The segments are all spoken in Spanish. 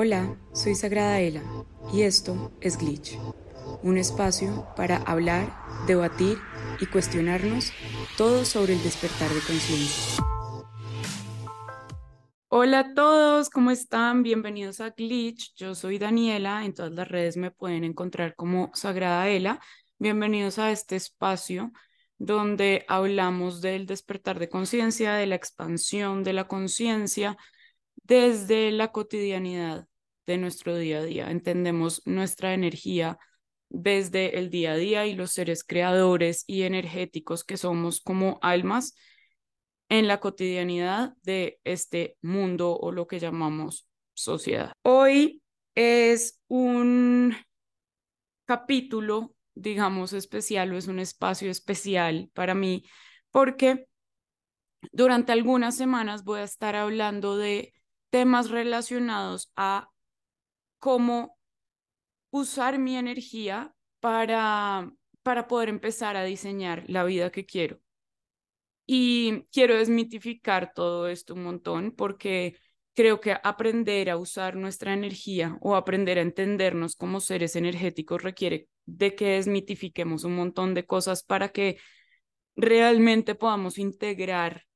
Hola, soy Sagrada Ela y esto es Glitch, un espacio para hablar, debatir y cuestionarnos todo sobre el despertar de conciencia. Hola a todos, ¿cómo están? Bienvenidos a Glitch. Yo soy Daniela, en todas las redes me pueden encontrar como Sagrada Ela. Bienvenidos a este espacio donde hablamos del despertar de conciencia, de la expansión de la conciencia desde la cotidianidad de nuestro día a día. Entendemos nuestra energía desde el día a día y los seres creadores y energéticos que somos como almas en la cotidianidad de este mundo o lo que llamamos sociedad. Hoy es un capítulo, digamos, especial o es un espacio especial para mí porque durante algunas semanas voy a estar hablando de temas relacionados a cómo usar mi energía para, para poder empezar a diseñar la vida que quiero. Y quiero desmitificar todo esto un montón porque creo que aprender a usar nuestra energía o aprender a entendernos como seres energéticos requiere de que desmitifiquemos un montón de cosas para que realmente podamos integrar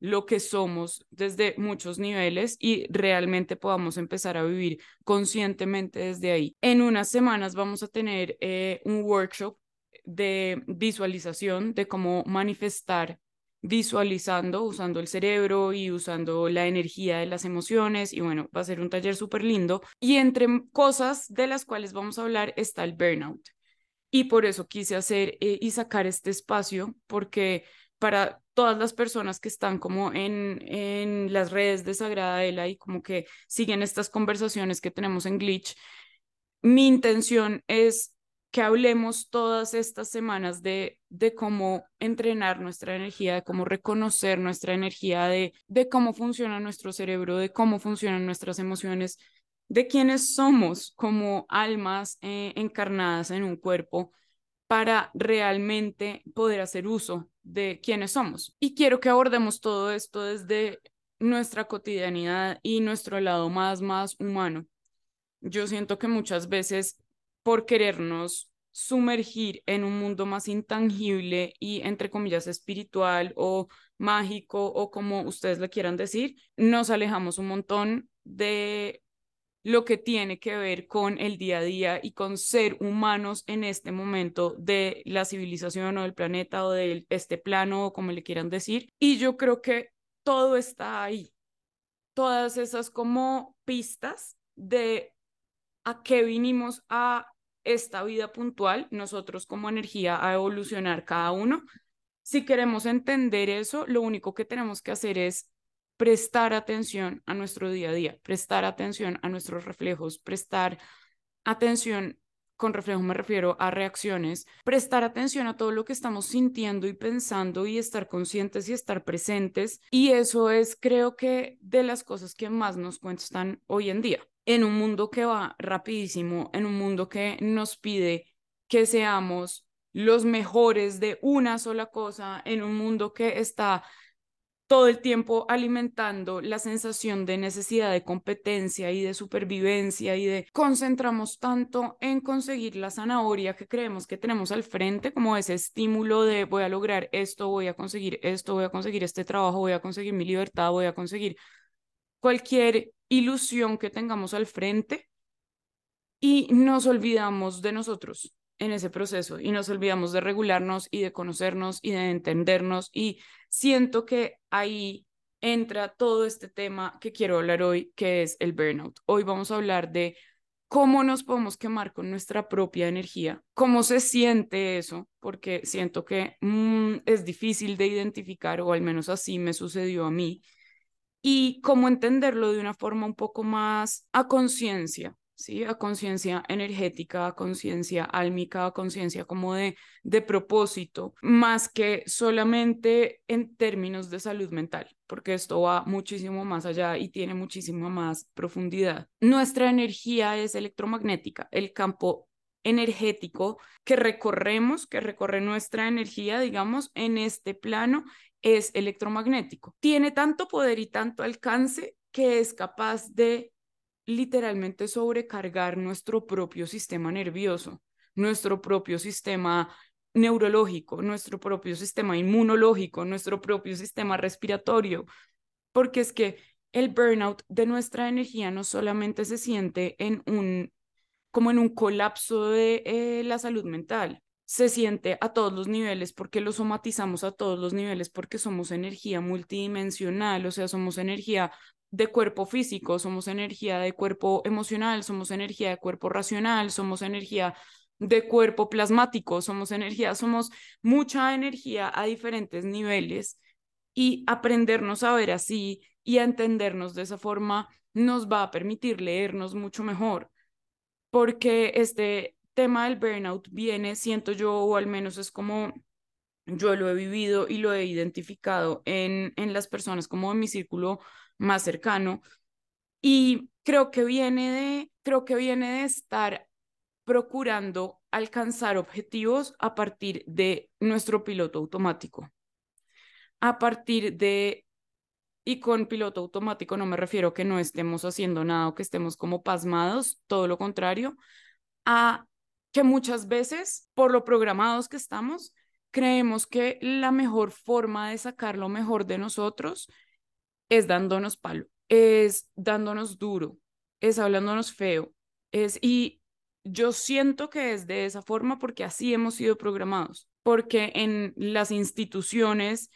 lo que somos desde muchos niveles y realmente podamos empezar a vivir conscientemente desde ahí. En unas semanas vamos a tener eh, un workshop de visualización, de cómo manifestar visualizando, usando el cerebro y usando la energía de las emociones. Y bueno, va a ser un taller súper lindo. Y entre cosas de las cuales vamos a hablar está el burnout. Y por eso quise hacer eh, y sacar este espacio, porque para todas las personas que están como en, en las redes de Sagrada Ela y como que siguen estas conversaciones que tenemos en Glitch, mi intención es que hablemos todas estas semanas de, de cómo entrenar nuestra energía, de cómo reconocer nuestra energía, de, de cómo funciona nuestro cerebro, de cómo funcionan nuestras emociones, de quiénes somos como almas eh, encarnadas en un cuerpo para realmente poder hacer uso de quiénes somos. Y quiero que abordemos todo esto desde nuestra cotidianidad y nuestro lado más, más humano. Yo siento que muchas veces por querernos sumergir en un mundo más intangible y entre comillas espiritual o mágico o como ustedes le quieran decir, nos alejamos un montón de lo que tiene que ver con el día a día y con ser humanos en este momento de la civilización o del planeta o de este plano o como le quieran decir. Y yo creo que todo está ahí. Todas esas como pistas de a qué vinimos a esta vida puntual, nosotros como energía, a evolucionar cada uno. Si queremos entender eso, lo único que tenemos que hacer es prestar atención a nuestro día a día, prestar atención a nuestros reflejos, prestar atención, con reflejo me refiero a reacciones, prestar atención a todo lo que estamos sintiendo y pensando y estar conscientes y estar presentes. Y eso es, creo que, de las cosas que más nos cuentan hoy en día, en un mundo que va rapidísimo, en un mundo que nos pide que seamos los mejores de una sola cosa, en un mundo que está todo el tiempo alimentando la sensación de necesidad de competencia y de supervivencia y de concentramos tanto en conseguir la zanahoria que creemos que tenemos al frente como ese estímulo de voy a lograr esto, voy a conseguir esto, voy a conseguir este trabajo, voy a conseguir mi libertad, voy a conseguir cualquier ilusión que tengamos al frente. Y nos olvidamos de nosotros en ese proceso y nos olvidamos de regularnos y de conocernos y de entendernos y siento que ahí entra todo este tema que quiero hablar hoy, que es el burnout. Hoy vamos a hablar de cómo nos podemos quemar con nuestra propia energía, cómo se siente eso, porque siento que mm, es difícil de identificar, o al menos así me sucedió a mí, y cómo entenderlo de una forma un poco más a conciencia, ¿sí? A conciencia energética, a conciencia álmica, a conciencia como de, de propósito, más que solamente en términos de salud mental, porque esto va muchísimo más allá y tiene muchísima más profundidad. Nuestra energía es electromagnética, el campo energético que recorremos, que recorre nuestra energía, digamos, en este plano es electromagnético. Tiene tanto poder y tanto alcance que es capaz de literalmente sobrecargar nuestro propio sistema nervioso, nuestro propio sistema neurológico, nuestro propio sistema inmunológico, nuestro propio sistema respiratorio, porque es que el burnout de nuestra energía no solamente se siente en un como en un colapso de eh, la salud mental, se siente a todos los niveles porque lo somatizamos a todos los niveles porque somos energía multidimensional, o sea, somos energía de cuerpo físico, somos energía de cuerpo emocional, somos energía de cuerpo racional, somos energía de cuerpo plasmático, somos energía, somos mucha energía a diferentes niveles. Y aprendernos a ver así y a entendernos de esa forma nos va a permitir leernos mucho mejor, porque este tema del burnout viene, siento yo, o al menos es como yo lo he vivido y lo he identificado en, en las personas como en mi círculo más cercano, y creo que viene de, creo que viene de estar procurando alcanzar objetivos a partir de nuestro piloto automático, a partir de, y con piloto automático no me refiero que no estemos haciendo nada o que estemos como pasmados, todo lo contrario, a que muchas veces, por lo programados que estamos, creemos que la mejor forma de sacar lo mejor de nosotros es dándonos palo, es dándonos duro, es hablándonos feo, es y yo siento que es de esa forma porque así hemos sido programados, porque en las instituciones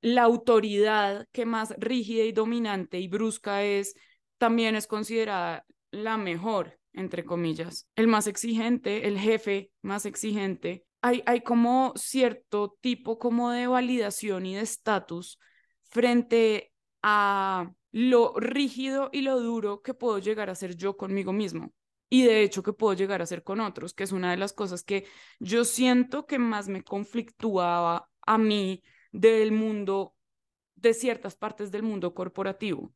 la autoridad que más rígida y dominante y brusca es, también es considerada la mejor, entre comillas, el más exigente, el jefe más exigente. Hay, hay como cierto tipo como de validación y de estatus frente a lo rígido y lo duro que puedo llegar a ser yo conmigo mismo y de hecho que puedo llegar a hacer con otros, que es una de las cosas que yo siento que más me conflictuaba a mí del mundo, de ciertas partes del mundo corporativo,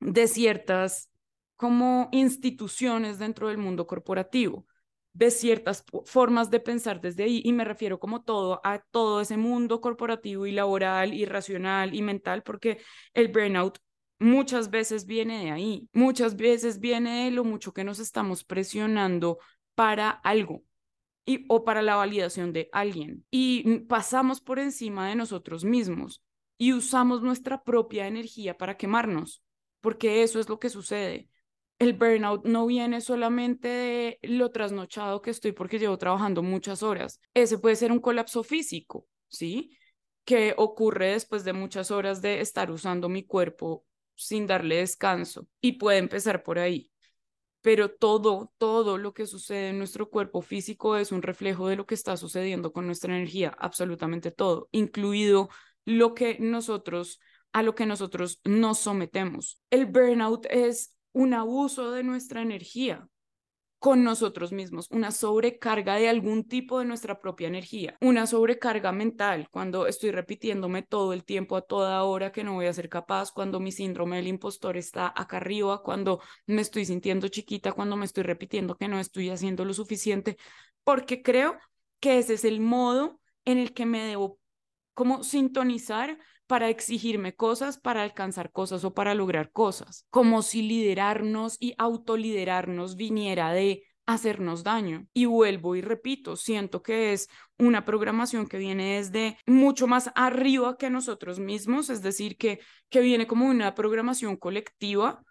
de ciertas como instituciones dentro del mundo corporativo, de ciertas formas de pensar desde ahí, y me refiero como todo a todo ese mundo corporativo y laboral y racional y mental, porque el burnout muchas veces viene de ahí, muchas veces viene de lo mucho que nos estamos presionando para algo y, o para la validación de alguien y pasamos por encima de nosotros mismos y usamos nuestra propia energía para quemarnos, porque eso es lo que sucede. El burnout no viene solamente de lo trasnochado que estoy porque llevo trabajando muchas horas. Ese puede ser un colapso físico, ¿sí? Que ocurre después de muchas horas de estar usando mi cuerpo sin darle descanso y puede empezar por ahí. Pero todo, todo lo que sucede en nuestro cuerpo físico es un reflejo de lo que está sucediendo con nuestra energía, absolutamente todo, incluido lo que nosotros, a lo que nosotros nos sometemos. El burnout es un abuso de nuestra energía con nosotros mismos, una sobrecarga de algún tipo de nuestra propia energía, una sobrecarga mental, cuando estoy repitiéndome todo el tiempo, a toda hora que no voy a ser capaz, cuando mi síndrome del impostor está acá arriba, cuando me estoy sintiendo chiquita, cuando me estoy repitiendo que no estoy haciendo lo suficiente, porque creo que ese es el modo en el que me debo como sintonizar para exigirme cosas, para alcanzar cosas o para lograr cosas, como si liderarnos y autoliderarnos viniera de hacernos daño. Y vuelvo y repito, siento que es una programación que viene desde mucho más arriba que nosotros mismos, es decir, que, que viene como una programación colectiva,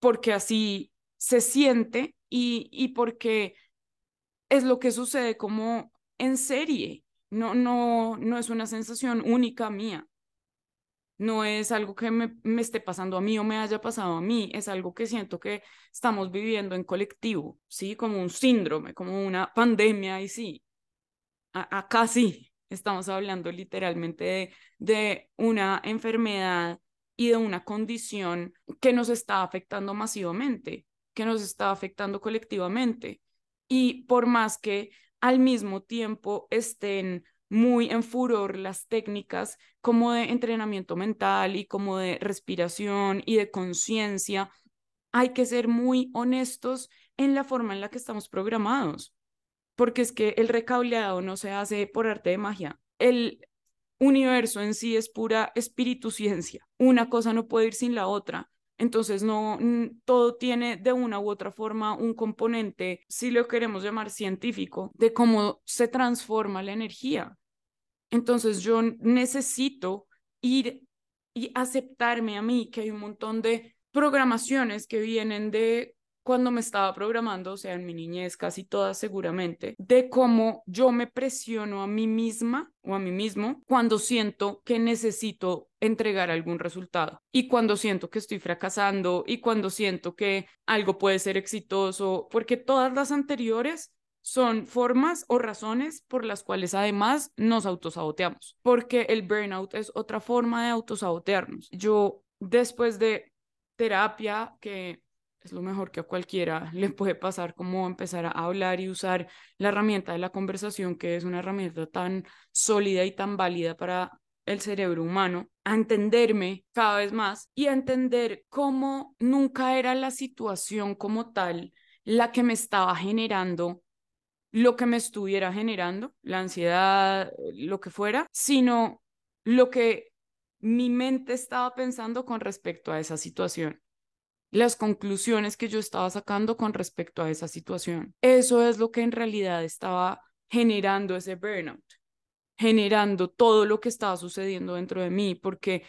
porque así se siente y, y porque es lo que sucede como en serie. No, no, no es una sensación única mía no es algo que me, esté pasando a mí o me haya pasado a mí, es algo que siento que estamos viviendo en colectivo, ¿sí? Como un síndrome, como una pandemia y sí, acá sí, estamos hablando literalmente de, de una enfermedad y de una condición que nos está afectando masivamente, que nos está afectando colectivamente. Y por más que al mismo tiempo estén muy en furor las técnicas como de entrenamiento mental y como de respiración y de conciencia. Hay que ser muy honestos en la forma en la que estamos programados, porque es que el recableado no se hace por arte de magia. El universo en sí es pura espíritu ciencia. Una cosa no puede ir sin la otra. Entonces, no, todo tiene de una u otra forma un componente, si lo queremos llamar científico, de cómo se transforma la energía. Entonces, yo necesito ir y aceptarme a mí, que hay un montón de programaciones que vienen de cuando me estaba programando, o sea, en mi niñez casi todas seguramente, de cómo yo me presiono a mí misma o a mí mismo cuando siento que necesito entregar algún resultado y cuando siento que estoy fracasando y cuando siento que algo puede ser exitoso, porque todas las anteriores son formas o razones por las cuales además nos autosaboteamos, porque el burnout es otra forma de autosabotearnos. Yo después de terapia que es lo mejor que a cualquiera le puede pasar, como empezar a hablar y usar la herramienta de la conversación, que es una herramienta tan sólida y tan válida para el cerebro humano, a entenderme cada vez más y a entender cómo nunca era la situación como tal la que me estaba generando lo que me estuviera generando, la ansiedad, lo que fuera, sino lo que mi mente estaba pensando con respecto a esa situación las conclusiones que yo estaba sacando con respecto a esa situación. Eso es lo que en realidad estaba generando ese burnout, generando todo lo que estaba sucediendo dentro de mí, porque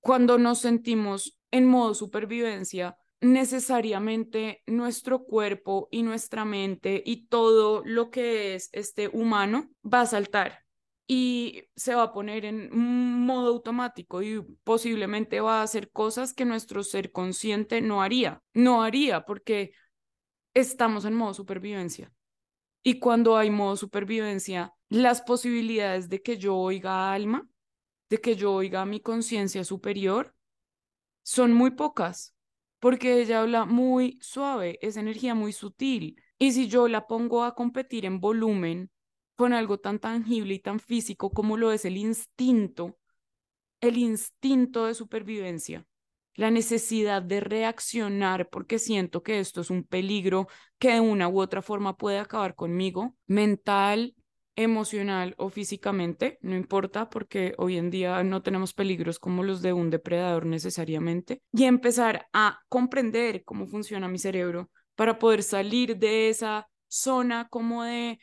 cuando nos sentimos en modo supervivencia, necesariamente nuestro cuerpo y nuestra mente y todo lo que es este humano va a saltar y se va a poner en modo automático y posiblemente va a hacer cosas que nuestro ser consciente no haría. No haría porque estamos en modo supervivencia. Y cuando hay modo supervivencia, las posibilidades de que yo oiga alma, de que yo oiga mi conciencia superior, son muy pocas, porque ella habla muy suave, es energía muy sutil. Y si yo la pongo a competir en volumen con algo tan tangible y tan físico como lo es el instinto, el instinto de supervivencia, la necesidad de reaccionar porque siento que esto es un peligro que de una u otra forma puede acabar conmigo, mental, emocional o físicamente, no importa porque hoy en día no tenemos peligros como los de un depredador necesariamente, y empezar a comprender cómo funciona mi cerebro para poder salir de esa zona como de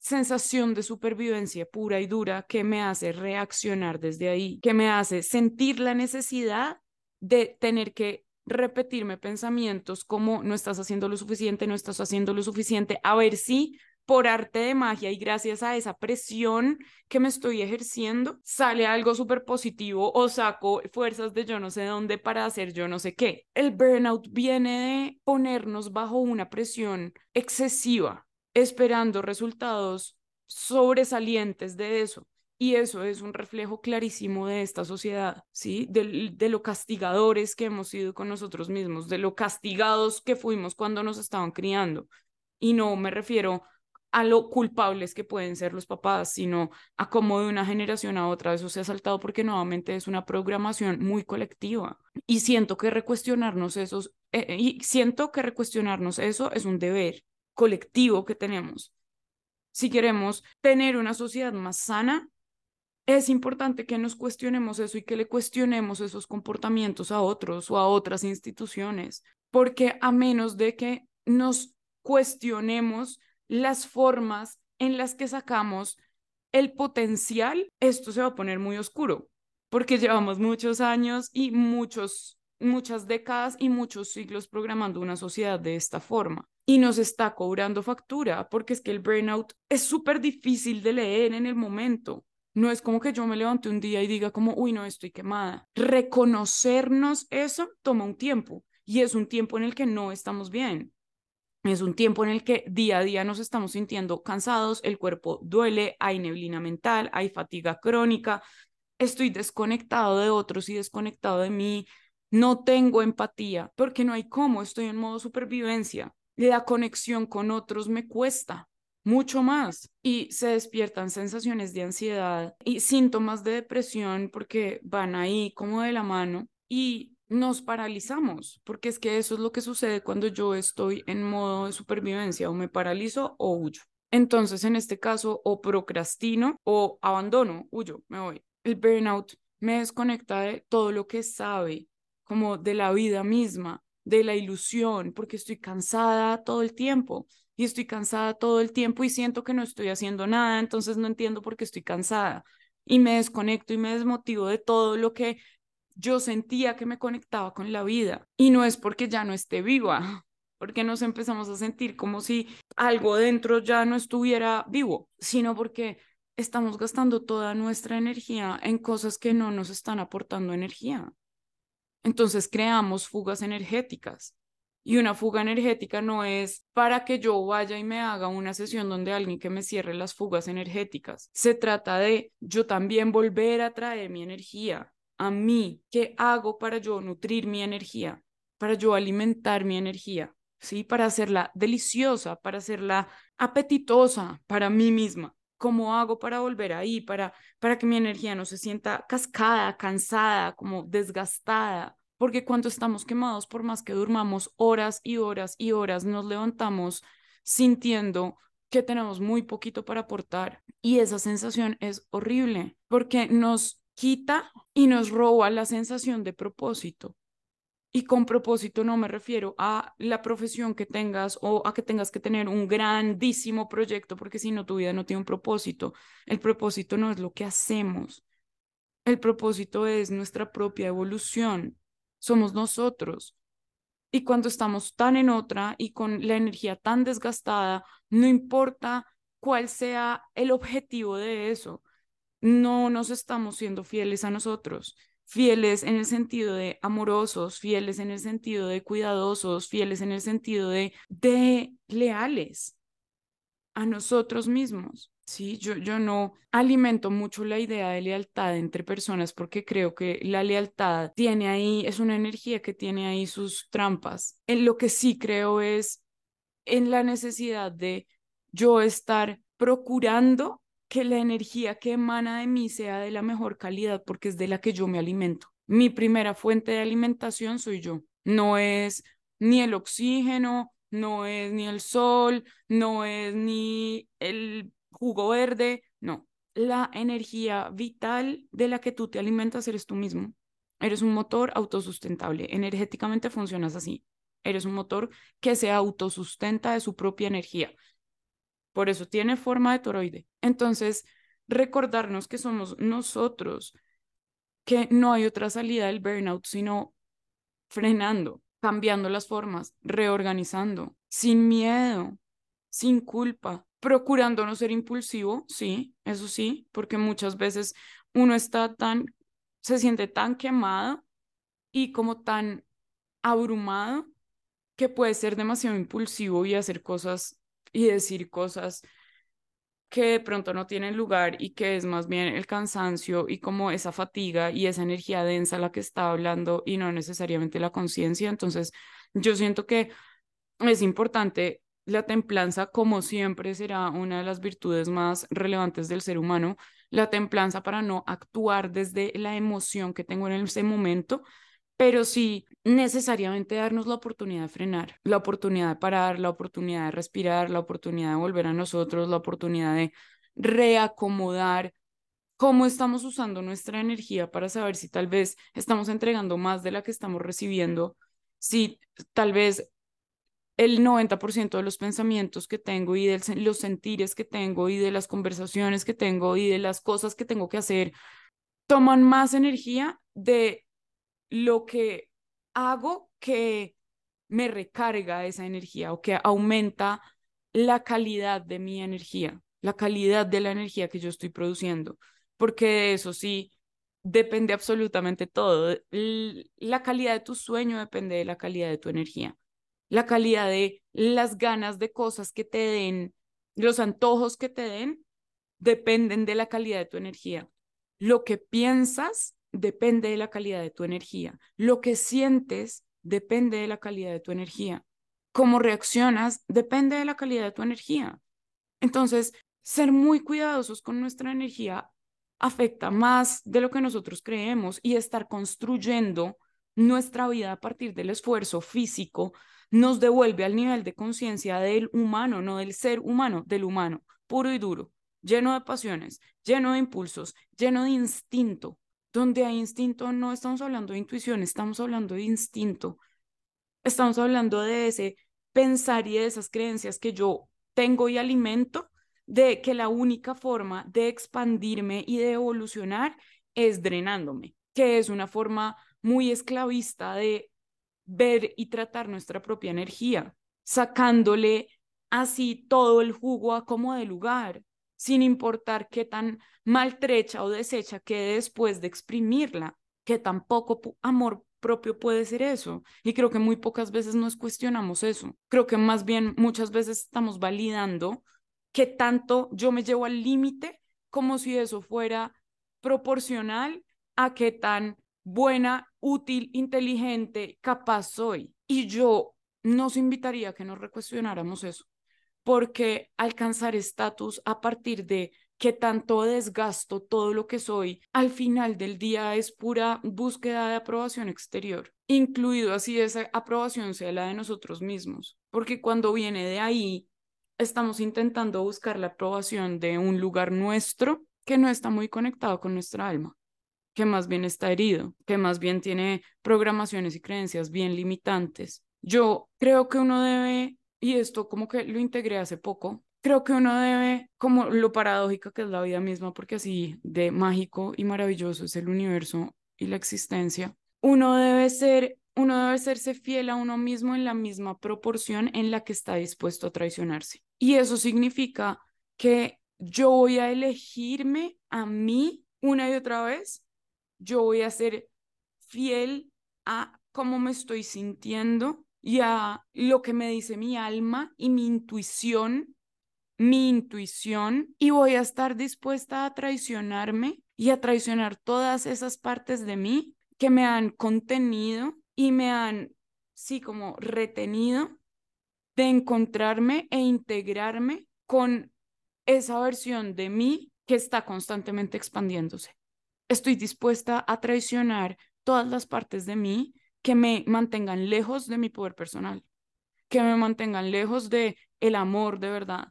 sensación de supervivencia pura y dura que me hace reaccionar desde ahí, que me hace sentir la necesidad de tener que repetirme pensamientos como no estás haciendo lo suficiente, no estás haciendo lo suficiente, a ver si por arte de magia y gracias a esa presión que me estoy ejerciendo, sale algo súper positivo o saco fuerzas de yo no sé dónde para hacer yo no sé qué. El burnout viene de ponernos bajo una presión excesiva esperando resultados sobresalientes de eso. Y eso es un reflejo clarísimo de esta sociedad, ¿sí? De, de, lo castigadores que hemos sido con nosotros mismos, de lo castigados que fuimos cuando nos estaban criando. Y no me refiero a lo culpables que pueden ser los papás, sino a cómo de una generación a otra eso se ha saltado porque nuevamente es una programación muy colectiva. Y siento que recuestionarnos esos, eh, y siento que recuestionarnos eso es un deber colectivo que tenemos. Si queremos tener una sociedad más sana, es importante que nos cuestionemos eso y que le cuestionemos esos comportamientos a otros o a otras instituciones, porque a menos de que nos cuestionemos las formas en las que sacamos el potencial, esto se va a poner muy oscuro, porque llevamos muchos años y muchos, muchas décadas y muchos siglos programando una sociedad de esta forma y nos está cobrando factura, porque es que el burnout es súper difícil de leer en el momento. No es como que yo me levante un día y diga como, uy, no, estoy quemada. Reconocernos eso toma un tiempo y es un tiempo en el que no estamos bien. Es un tiempo en el que día a día nos estamos sintiendo cansados, el cuerpo duele, hay neblina mental, hay fatiga crónica, estoy desconectado de otros y desconectado de mí, no tengo empatía porque no hay cómo, estoy en modo supervivencia la conexión con otros me cuesta mucho más y se despiertan sensaciones de ansiedad y síntomas de depresión porque van ahí como de la mano y nos paralizamos, porque es que eso es lo que sucede cuando yo estoy en modo de supervivencia, o me paralizo o huyo. Entonces, en este caso, o procrastino o abandono, huyo, me voy. El burnout me desconecta de todo lo que sabe como de la vida misma, de la ilusión, porque estoy cansada todo el tiempo y estoy cansada todo el tiempo y siento que no estoy haciendo nada, entonces no entiendo por qué estoy cansada y me desconecto y me desmotivo de todo lo que yo sentía que me conectaba con la vida. Y no es porque ya no esté viva, porque nos empezamos a sentir como si algo dentro ya no estuviera vivo, sino porque estamos gastando toda nuestra energía en cosas que no nos están aportando energía. Entonces creamos fugas energéticas. Y una fuga energética no es para que yo vaya y me haga una sesión donde alguien que me cierre las fugas energéticas. Se trata de yo también volver a traer mi energía a mí. ¿Qué hago para yo nutrir mi energía? Para yo alimentar mi energía, ¿sí? Para hacerla deliciosa, para hacerla apetitosa para mí misma. ¿Cómo hago para volver ahí? Para, para que mi energía no se sienta cascada, cansada, como desgastada. Porque cuando estamos quemados, por más que durmamos horas y horas y horas, nos levantamos sintiendo que tenemos muy poquito para aportar. Y esa sensación es horrible porque nos quita y nos roba la sensación de propósito. Y con propósito no me refiero a la profesión que tengas o a que tengas que tener un grandísimo proyecto, porque si no, tu vida no tiene un propósito. El propósito no es lo que hacemos. El propósito es nuestra propia evolución. Somos nosotros. Y cuando estamos tan en otra y con la energía tan desgastada, no importa cuál sea el objetivo de eso, no nos estamos siendo fieles a nosotros fieles en el sentido de amorosos, fieles en el sentido de cuidadosos, fieles en el sentido de, de leales a nosotros mismos. Sí, yo, yo no alimento mucho la idea de lealtad entre personas porque creo que la lealtad tiene ahí, es una energía que tiene ahí sus trampas. En lo que sí creo es en la necesidad de yo estar procurando que la energía que emana de mí sea de la mejor calidad porque es de la que yo me alimento. Mi primera fuente de alimentación soy yo. No es ni el oxígeno, no es ni el sol, no es ni el jugo verde, no. La energía vital de la que tú te alimentas eres tú mismo. Eres un motor autosustentable. Energéticamente funcionas así. Eres un motor que se autosustenta de su propia energía. Por eso tiene forma de toroide. Entonces, recordarnos que somos nosotros, que no hay otra salida del burnout sino frenando, cambiando las formas, reorganizando, sin miedo, sin culpa, procurando no ser impulsivo, sí, eso sí, porque muchas veces uno está tan, se siente tan quemado y como tan abrumado que puede ser demasiado impulsivo y hacer cosas y decir cosas que de pronto no tienen lugar y que es más bien el cansancio y como esa fatiga y esa energía densa la que está hablando y no necesariamente la conciencia. Entonces, yo siento que es importante la templanza, como siempre, será una de las virtudes más relevantes del ser humano, la templanza para no actuar desde la emoción que tengo en ese momento, pero sí necesariamente darnos la oportunidad de frenar, la oportunidad de parar, la oportunidad de respirar, la oportunidad de volver a nosotros, la oportunidad de reacomodar cómo estamos usando nuestra energía para saber si tal vez estamos entregando más de la que estamos recibiendo, si tal vez el 90% de los pensamientos que tengo y de los sentires que tengo y de las conversaciones que tengo y de las cosas que tengo que hacer toman más energía de lo que hago que me recarga esa energía o que aumenta la calidad de mi energía, la calidad de la energía que yo estoy produciendo, porque de eso sí depende absolutamente todo. La calidad de tu sueño depende de la calidad de tu energía, la calidad de las ganas de cosas que te den, los antojos que te den, dependen de la calidad de tu energía. Lo que piensas depende de la calidad de tu energía. Lo que sientes depende de la calidad de tu energía. Cómo reaccionas depende de la calidad de tu energía. Entonces, ser muy cuidadosos con nuestra energía afecta más de lo que nosotros creemos y estar construyendo nuestra vida a partir del esfuerzo físico nos devuelve al nivel de conciencia del humano, no del ser humano, del humano, puro y duro, lleno de pasiones, lleno de impulsos, lleno de instinto, donde hay instinto no estamos hablando de intuición, estamos hablando de instinto. Estamos hablando de ese pensar y de esas creencias que yo tengo y alimento, de que la única forma de expandirme y de evolucionar es drenándome, que es una forma muy esclavista de ver y tratar nuestra propia energía, sacándole así todo el jugo a como de lugar, sin importar qué tan maltrecha o deshecha quede después de exprimirla, que tampoco amor propio puede ser eso. Y creo que muy pocas veces nos cuestionamos eso. Creo que más bien muchas veces estamos validando que tanto yo me llevo al límite como si eso fuera proporcional a qué tan buena, útil, inteligente, capaz soy. Y yo nos invitaría a que nos recuestionáramos eso porque alcanzar estatus a partir de que tanto desgasto todo lo que soy, al final del día es pura búsqueda de aprobación exterior, incluido así esa aprobación sea la de nosotros mismos, porque cuando viene de ahí, estamos intentando buscar la aprobación de un lugar nuestro que no está muy conectado con nuestra alma, que más bien está herido, que más bien tiene programaciones y creencias bien limitantes. Yo creo que uno debe y esto como que lo integré hace poco, creo que uno debe, como lo paradójica que es la vida misma, porque así de mágico y maravilloso es el universo y la existencia, uno debe ser, uno debe serse fiel a uno mismo en la misma proporción en la que está dispuesto a traicionarse. Y eso significa que yo voy a elegirme a mí una y otra vez, yo voy a ser fiel a cómo me estoy sintiendo y a lo que me dice mi alma y mi intuición, mi intuición, y voy a estar dispuesta a traicionarme y a traicionar todas esas partes de mí que me han contenido y me han, sí, como retenido de encontrarme e integrarme con esa versión de mí que está constantemente expandiéndose. Estoy dispuesta a traicionar todas las partes de mí que me mantengan lejos de mi poder personal, que me mantengan lejos de el amor de verdad,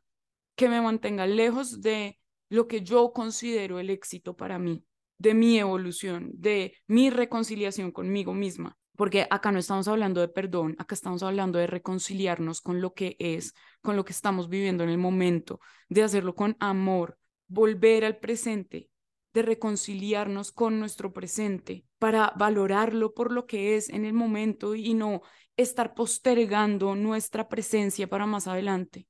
que me mantengan lejos de lo que yo considero el éxito para mí, de mi evolución, de mi reconciliación conmigo misma. Porque acá no estamos hablando de perdón, acá estamos hablando de reconciliarnos con lo que es, con lo que estamos viviendo en el momento, de hacerlo con amor, volver al presente, de reconciliarnos con nuestro presente para valorarlo por lo que es en el momento y no estar postergando nuestra presencia para más adelante,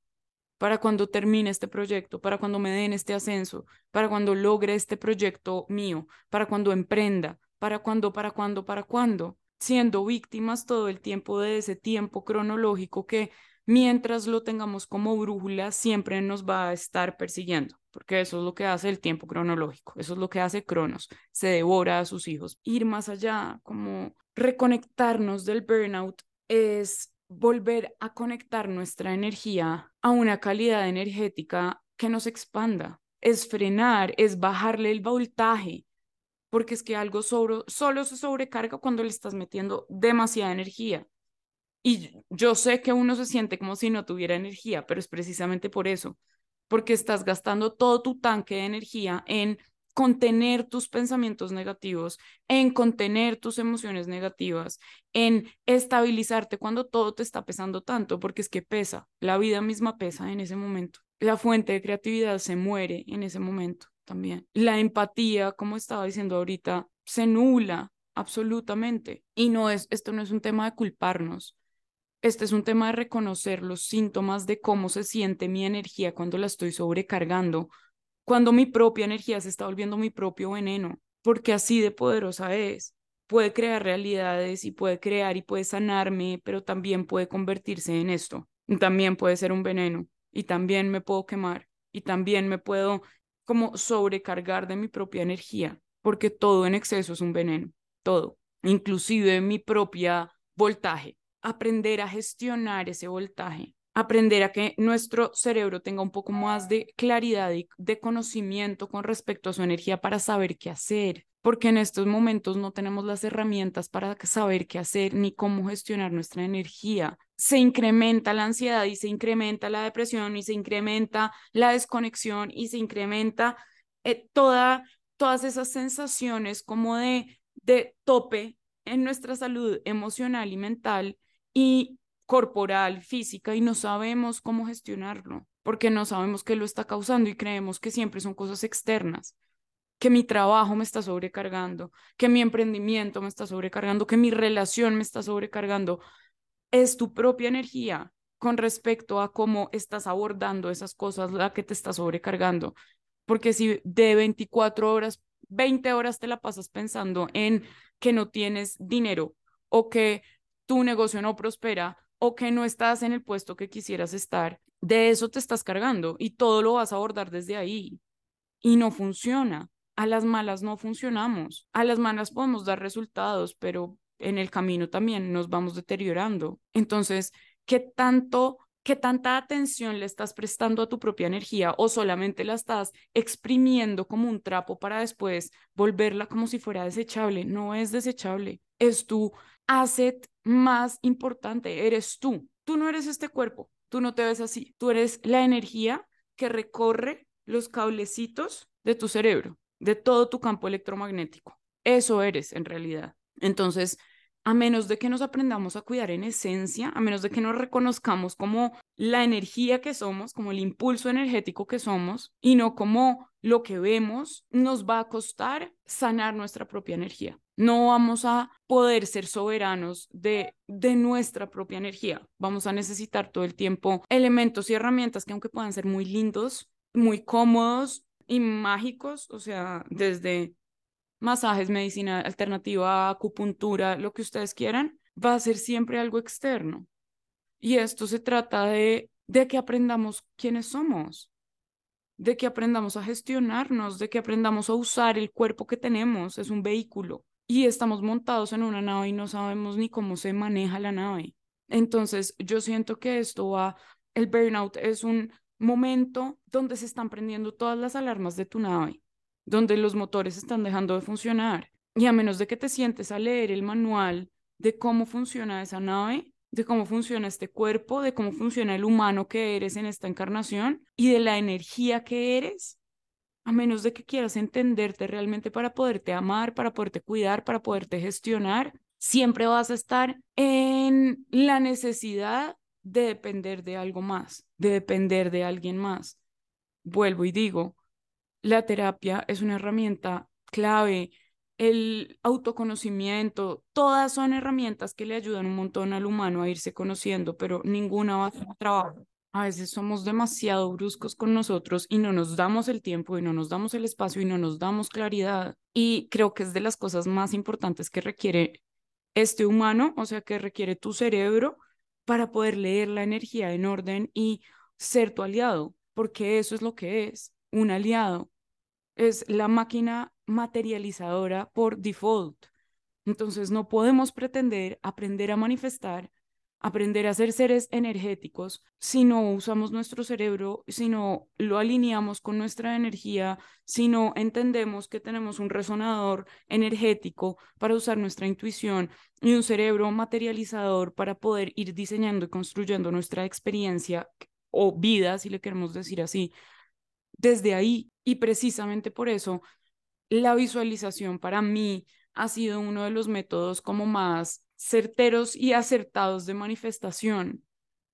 para cuando termine este proyecto, para cuando me den este ascenso, para cuando logre este proyecto mío, para cuando emprenda, para cuando, para cuando, para cuando, siendo víctimas todo el tiempo de ese tiempo cronológico que mientras lo tengamos como brújula siempre nos va a estar persiguiendo porque eso es lo que hace el tiempo cronológico, eso es lo que hace Cronos, se devora a sus hijos. Ir más allá, como reconectarnos del burnout, es volver a conectar nuestra energía a una calidad energética que nos expanda, es frenar, es bajarle el voltaje, porque es que algo solo se sobrecarga cuando le estás metiendo demasiada energía. Y yo sé que uno se siente como si no tuviera energía, pero es precisamente por eso, porque estás gastando todo tu tanque de energía en contener tus pensamientos negativos, en contener tus emociones negativas, en estabilizarte cuando todo te está pesando tanto, porque es que pesa, la vida misma pesa en ese momento. La fuente de creatividad se muere en ese momento también. La empatía, como estaba diciendo ahorita, se nula absolutamente. Y no es, esto no es un tema de culparnos, este es un tema de reconocer los síntomas de cómo se siente mi energía cuando la estoy sobrecargando, cuando mi propia energía se está volviendo mi propio veneno, porque así de poderosa es. Puede crear realidades y puede crear y puede sanarme, pero también puede convertirse en esto. También puede ser un veneno y también me puedo quemar y también me puedo como sobrecargar de mi propia energía, porque todo en exceso es un veneno, todo, inclusive mi propia voltaje aprender a gestionar ese voltaje, aprender a que nuestro cerebro tenga un poco más de claridad y de conocimiento con respecto a su energía para saber qué hacer, porque en estos momentos no tenemos las herramientas para saber qué hacer ni cómo gestionar nuestra energía. Se incrementa la ansiedad y se incrementa la depresión y se incrementa la desconexión y se incrementa eh, toda todas esas sensaciones como de, de tope en nuestra salud emocional y mental y corporal, física, y no sabemos cómo gestionarlo, porque no sabemos qué lo está causando y creemos que siempre son cosas externas que mi trabajo me está sobrecargando, que mi emprendimiento me está sobrecargando, que mi relación me está sobrecargando. Es tu propia energía con respecto a cómo estás abordando esas cosas la que te está sobrecargando. Porque si de 24 horas, 20 horas te la pasas pensando en que no tienes dinero o que tu negocio no prospera o que no estás en el puesto que quisieras estar, de eso te estás cargando y todo lo vas a abordar desde ahí. Y no funciona. A las malas no funcionamos. A las malas podemos dar resultados, pero en el camino también nos vamos deteriorando. Entonces, ¿qué tanto ¿Qué tanta atención le estás prestando a tu propia energía o solamente la estás exprimiendo como un trapo para después volverla como si fuera desechable? No es desechable, es tu asset más importante, eres tú. Tú no eres este cuerpo, tú no te ves así, tú eres la energía que recorre los cablecitos de tu cerebro de todo tu campo electromagnético. Eso eres en realidad. Entonces, a menos de que nos aprendamos a cuidar en esencia, a menos de que nos reconozcamos como la energía que somos, como el impulso energético que somos, y no como lo que vemos, nos va a costar sanar nuestra propia energía. No vamos a poder ser soberanos de, de nuestra propia energía. Vamos a necesitar todo el tiempo elementos y herramientas que aunque puedan ser muy lindos, muy cómodos, y mágicos, o sea, desde masajes, medicina alternativa, acupuntura, lo que ustedes quieran, va a ser siempre algo externo. Y esto se trata de, de que aprendamos quiénes somos, de que aprendamos a gestionarnos, de que aprendamos a usar el cuerpo que tenemos, es un vehículo. Y estamos montados en una nave y no sabemos ni cómo se maneja la nave. Entonces, yo siento que esto va, el burnout es un momento donde se están prendiendo todas las alarmas de tu nave, donde los motores están dejando de funcionar. Y a menos de que te sientes a leer el manual de cómo funciona esa nave, de cómo funciona este cuerpo, de cómo funciona el humano que eres en esta encarnación y de la energía que eres, a menos de que quieras entenderte realmente para poderte amar, para poderte cuidar, para poderte gestionar, siempre vas a estar en la necesidad de depender de algo más, de depender de alguien más. Vuelvo y digo, la terapia es una herramienta clave, el autoconocimiento, todas son herramientas que le ayudan un montón al humano a irse conociendo, pero ninguna va a hacer trabajo. A veces somos demasiado bruscos con nosotros y no nos damos el tiempo y no nos damos el espacio y no nos damos claridad. Y creo que es de las cosas más importantes que requiere este humano, o sea, que requiere tu cerebro para poder leer la energía en orden y ser tu aliado, porque eso es lo que es, un aliado. Es la máquina materializadora por default. Entonces no podemos pretender aprender a manifestar aprender a ser seres energéticos si no usamos nuestro cerebro, si no lo alineamos con nuestra energía, si no entendemos que tenemos un resonador energético para usar nuestra intuición y un cerebro materializador para poder ir diseñando y construyendo nuestra experiencia o vida, si le queremos decir así, desde ahí. Y precisamente por eso la visualización para mí ha sido uno de los métodos como más certeros y acertados de manifestación,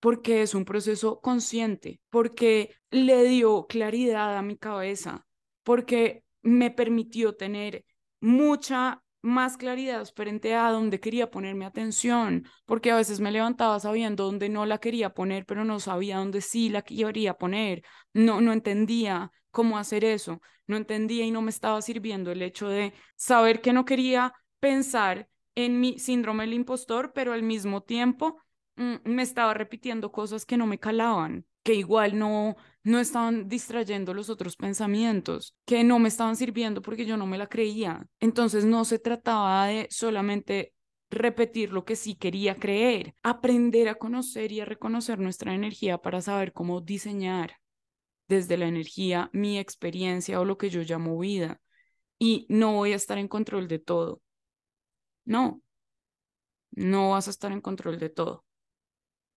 porque es un proceso consciente, porque le dio claridad a mi cabeza, porque me permitió tener mucha más claridad frente a dónde quería poner mi atención, porque a veces me levantaba sabiendo dónde no la quería poner, pero no sabía dónde sí la quería poner, no, no entendía cómo hacer eso, no entendía y no me estaba sirviendo el hecho de saber que no quería pensar en mi síndrome del impostor, pero al mismo tiempo mm, me estaba repitiendo cosas que no me calaban, que igual no, no estaban distrayendo los otros pensamientos, que no me estaban sirviendo porque yo no me la creía. Entonces no se trataba de solamente repetir lo que sí quería creer, aprender a conocer y a reconocer nuestra energía para saber cómo diseñar desde la energía mi experiencia o lo que yo llamo vida. Y no voy a estar en control de todo. No, no vas a estar en control de todo.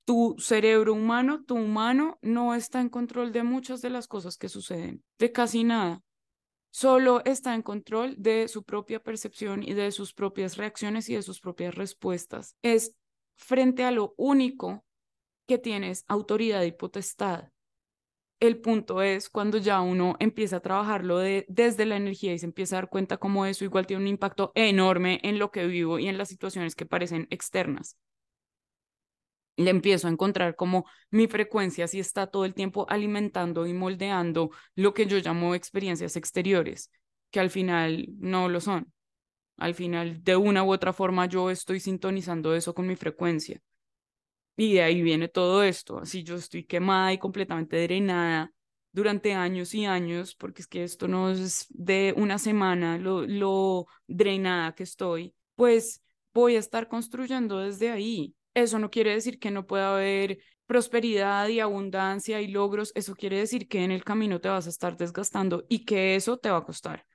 Tu cerebro humano, tu humano, no está en control de muchas de las cosas que suceden, de casi nada. Solo está en control de su propia percepción y de sus propias reacciones y de sus propias respuestas. Es frente a lo único que tienes autoridad y potestad. El punto es cuando ya uno empieza a trabajarlo de, desde la energía y se empieza a dar cuenta cómo eso igual tiene un impacto enorme en lo que vivo y en las situaciones que parecen externas le empiezo a encontrar como mi frecuencia si está todo el tiempo alimentando y moldeando lo que yo llamo experiencias exteriores, que al final no lo son. Al final, de una u otra forma, yo estoy sintonizando eso con mi frecuencia. Y de ahí viene todo esto. Así yo estoy quemada y completamente drenada durante años y años, porque es que esto no es de una semana lo, lo drenada que estoy, pues voy a estar construyendo desde ahí eso no quiere decir que no pueda haber prosperidad y abundancia y logros. Eso quiere decir que en el camino te vas a estar desgastando y que eso te va a costar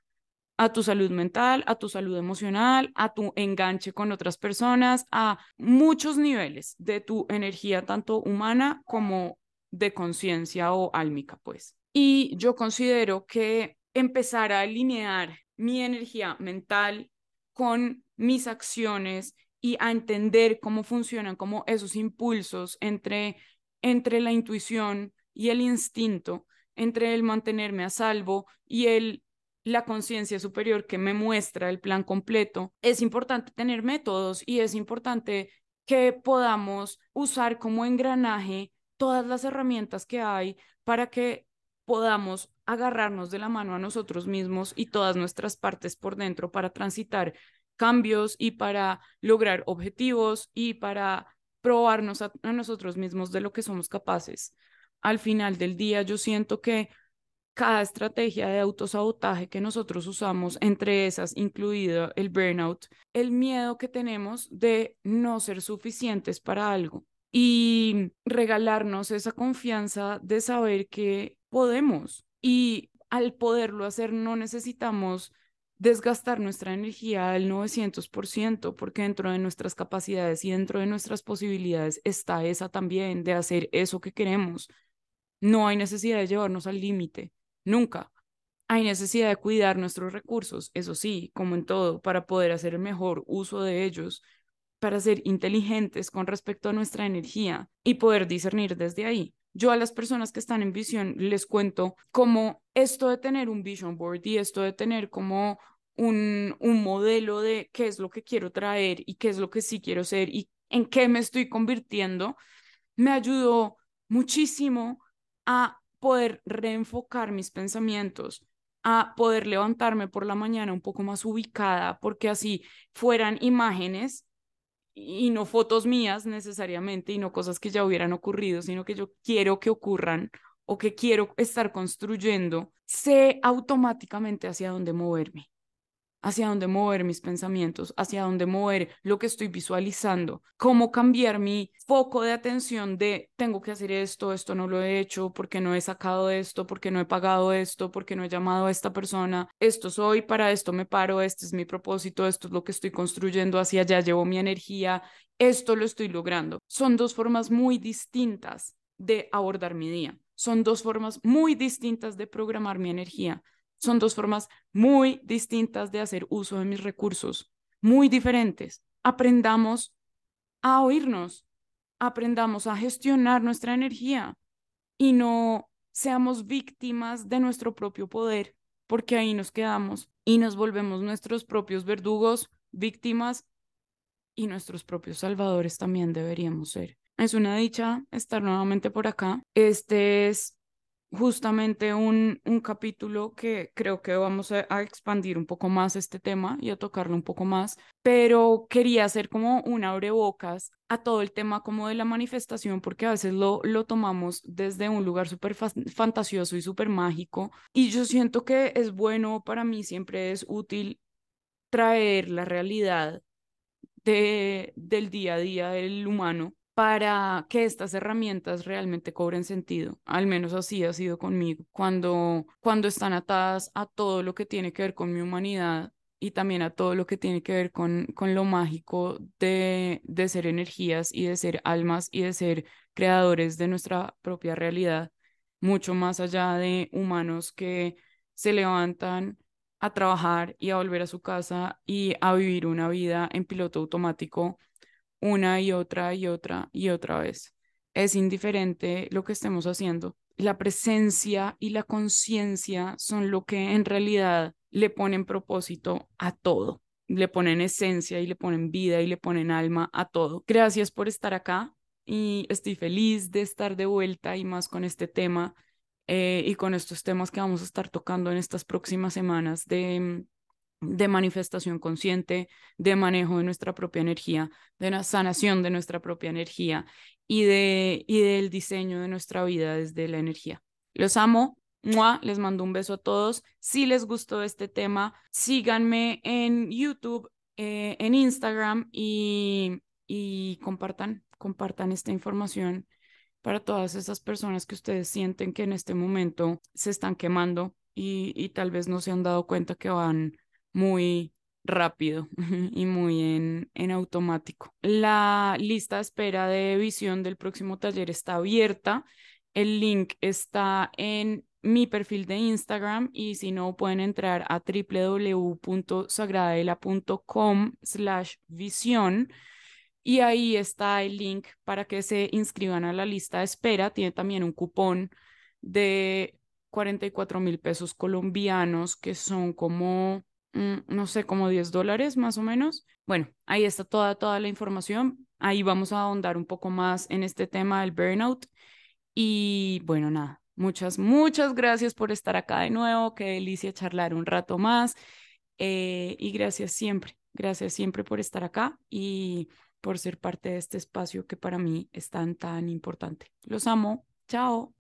a tu salud mental, a tu salud emocional, a tu enganche con otras personas, a muchos niveles de tu energía, tanto humana como de conciencia o álmica, pues. Y yo considero que empezar a alinear mi energía mental con mis acciones y a entender cómo funcionan como esos impulsos entre, entre la intuición y el instinto, entre el mantenerme a salvo y el la conciencia superior que me muestra el plan completo, es importante tener métodos y es importante que podamos usar como engranaje todas las herramientas que hay para que podamos agarrarnos de la mano a nosotros mismos y todas nuestras partes por dentro para transitar cambios y para lograr objetivos y para probarnos a, nosotros mismos de lo que somos capaces. Al final del día, yo siento que cada estrategia de autosabotaje que nosotros usamos, entre esas incluido el burnout, el miedo que tenemos de no ser suficientes para algo y regalarnos esa confianza de saber que podemos y al poderlo hacer no necesitamos desgastar nuestra energía al 900%, porque dentro de nuestras capacidades y dentro de nuestras posibilidades está esa también de hacer eso que queremos. No hay necesidad de llevarnos al límite, nunca. Hay necesidad de cuidar nuestros recursos, eso sí, como en todo, para poder hacer el mejor uso de ellos, para ser inteligentes con respecto a nuestra energía y poder discernir desde ahí. Yo a las personas que están en visión les cuento cómo esto de tener un vision board y esto de tener como un, un modelo de qué es lo que quiero traer y qué es lo que sí quiero ser y en qué me estoy convirtiendo, me ayudó muchísimo a poder reenfocar mis pensamientos, a poder levantarme por la mañana un poco más ubicada, porque así fueran imágenes y no fotos mías necesariamente y no cosas que ya hubieran ocurrido, sino que yo quiero que ocurran o que quiero estar construyendo, sé automáticamente hacia dónde moverme hacia dónde mover mis pensamientos, hacia dónde mover lo que estoy visualizando, cómo cambiar mi foco de atención de tengo que hacer esto, esto no lo he hecho, porque no he sacado esto, porque no he pagado esto, porque no he llamado a esta persona, esto soy, para esto me paro, este es mi propósito, esto es lo que estoy construyendo, hacia allá llevo mi energía, esto lo estoy logrando. Son dos formas muy distintas de abordar mi día. Son dos formas muy distintas de programar mi energía. Son dos formas muy distintas de hacer uso de mis recursos, muy diferentes. Aprendamos a oírnos, aprendamos a gestionar nuestra energía y no seamos víctimas de nuestro propio poder, porque ahí nos quedamos y nos volvemos nuestros propios verdugos, víctimas y nuestros propios salvadores también deberíamos ser. Es una dicha estar nuevamente por acá. Este es justamente un, un capítulo que creo que vamos a, expandir un poco más este tema y a tocarlo un poco más, pero quería hacer como un abrebocas a todo el tema como de la manifestación, porque a veces lo, lo tomamos desde un lugar súper fantasioso y súper mágico, y yo siento que es bueno, para mí siempre es útil traer la realidad de, del día a día del humano para que estas herramientas realmente cobren sentido. Al menos así ha sido conmigo. Cuando, cuando están atadas a todo lo que tiene que ver con mi humanidad y también a todo lo que tiene que ver con, con lo mágico de, de ser energías y de ser almas y de ser creadores de nuestra propia realidad, mucho más allá de humanos que se levantan a trabajar y a volver a su casa y a vivir una vida en piloto automático una y otra y otra y otra vez. Es indiferente lo que estemos haciendo. La presencia y la conciencia son lo que en realidad le ponen propósito a todo, le ponen esencia y le ponen vida y le ponen alma a todo. Gracias por estar acá y estoy feliz de estar de vuelta y más con este tema eh, y con estos temas que vamos a estar tocando en estas próximas semanas de, de manifestación consciente, de manejo de nuestra propia energía, de la sanación de nuestra propia energía y, de, y del diseño de nuestra vida desde la energía. Los amo. Les mando un beso a todos. Si les gustó este tema, síganme en YouTube, eh, en Instagram y, y compartan, compartan esta información para todas esas personas que ustedes sienten que en este momento se están quemando y, y tal vez no se han dado cuenta que van muy rápido y muy en, en automático. La lista de espera de visión del próximo taller está abierta. El link está en mi perfil de Instagram y si no pueden entrar a www.sagradela.com slash visión y ahí está el link para que se inscriban a la lista de espera. Tiene también un cupón de 44 mil pesos colombianos, que son como, no sé, como 10 dólares más o menos. Bueno, ahí está toda, toda la información. Ahí vamos a ahondar un poco más en este tema del burnout. Y bueno, nada, muchas, muchas gracias por estar acá de nuevo. Qué delicia charlar un rato más. Eh, y gracias siempre, gracias siempre por estar acá. Y por ser parte de este espacio que para mí es tan, tan importante. Los amo. Chao.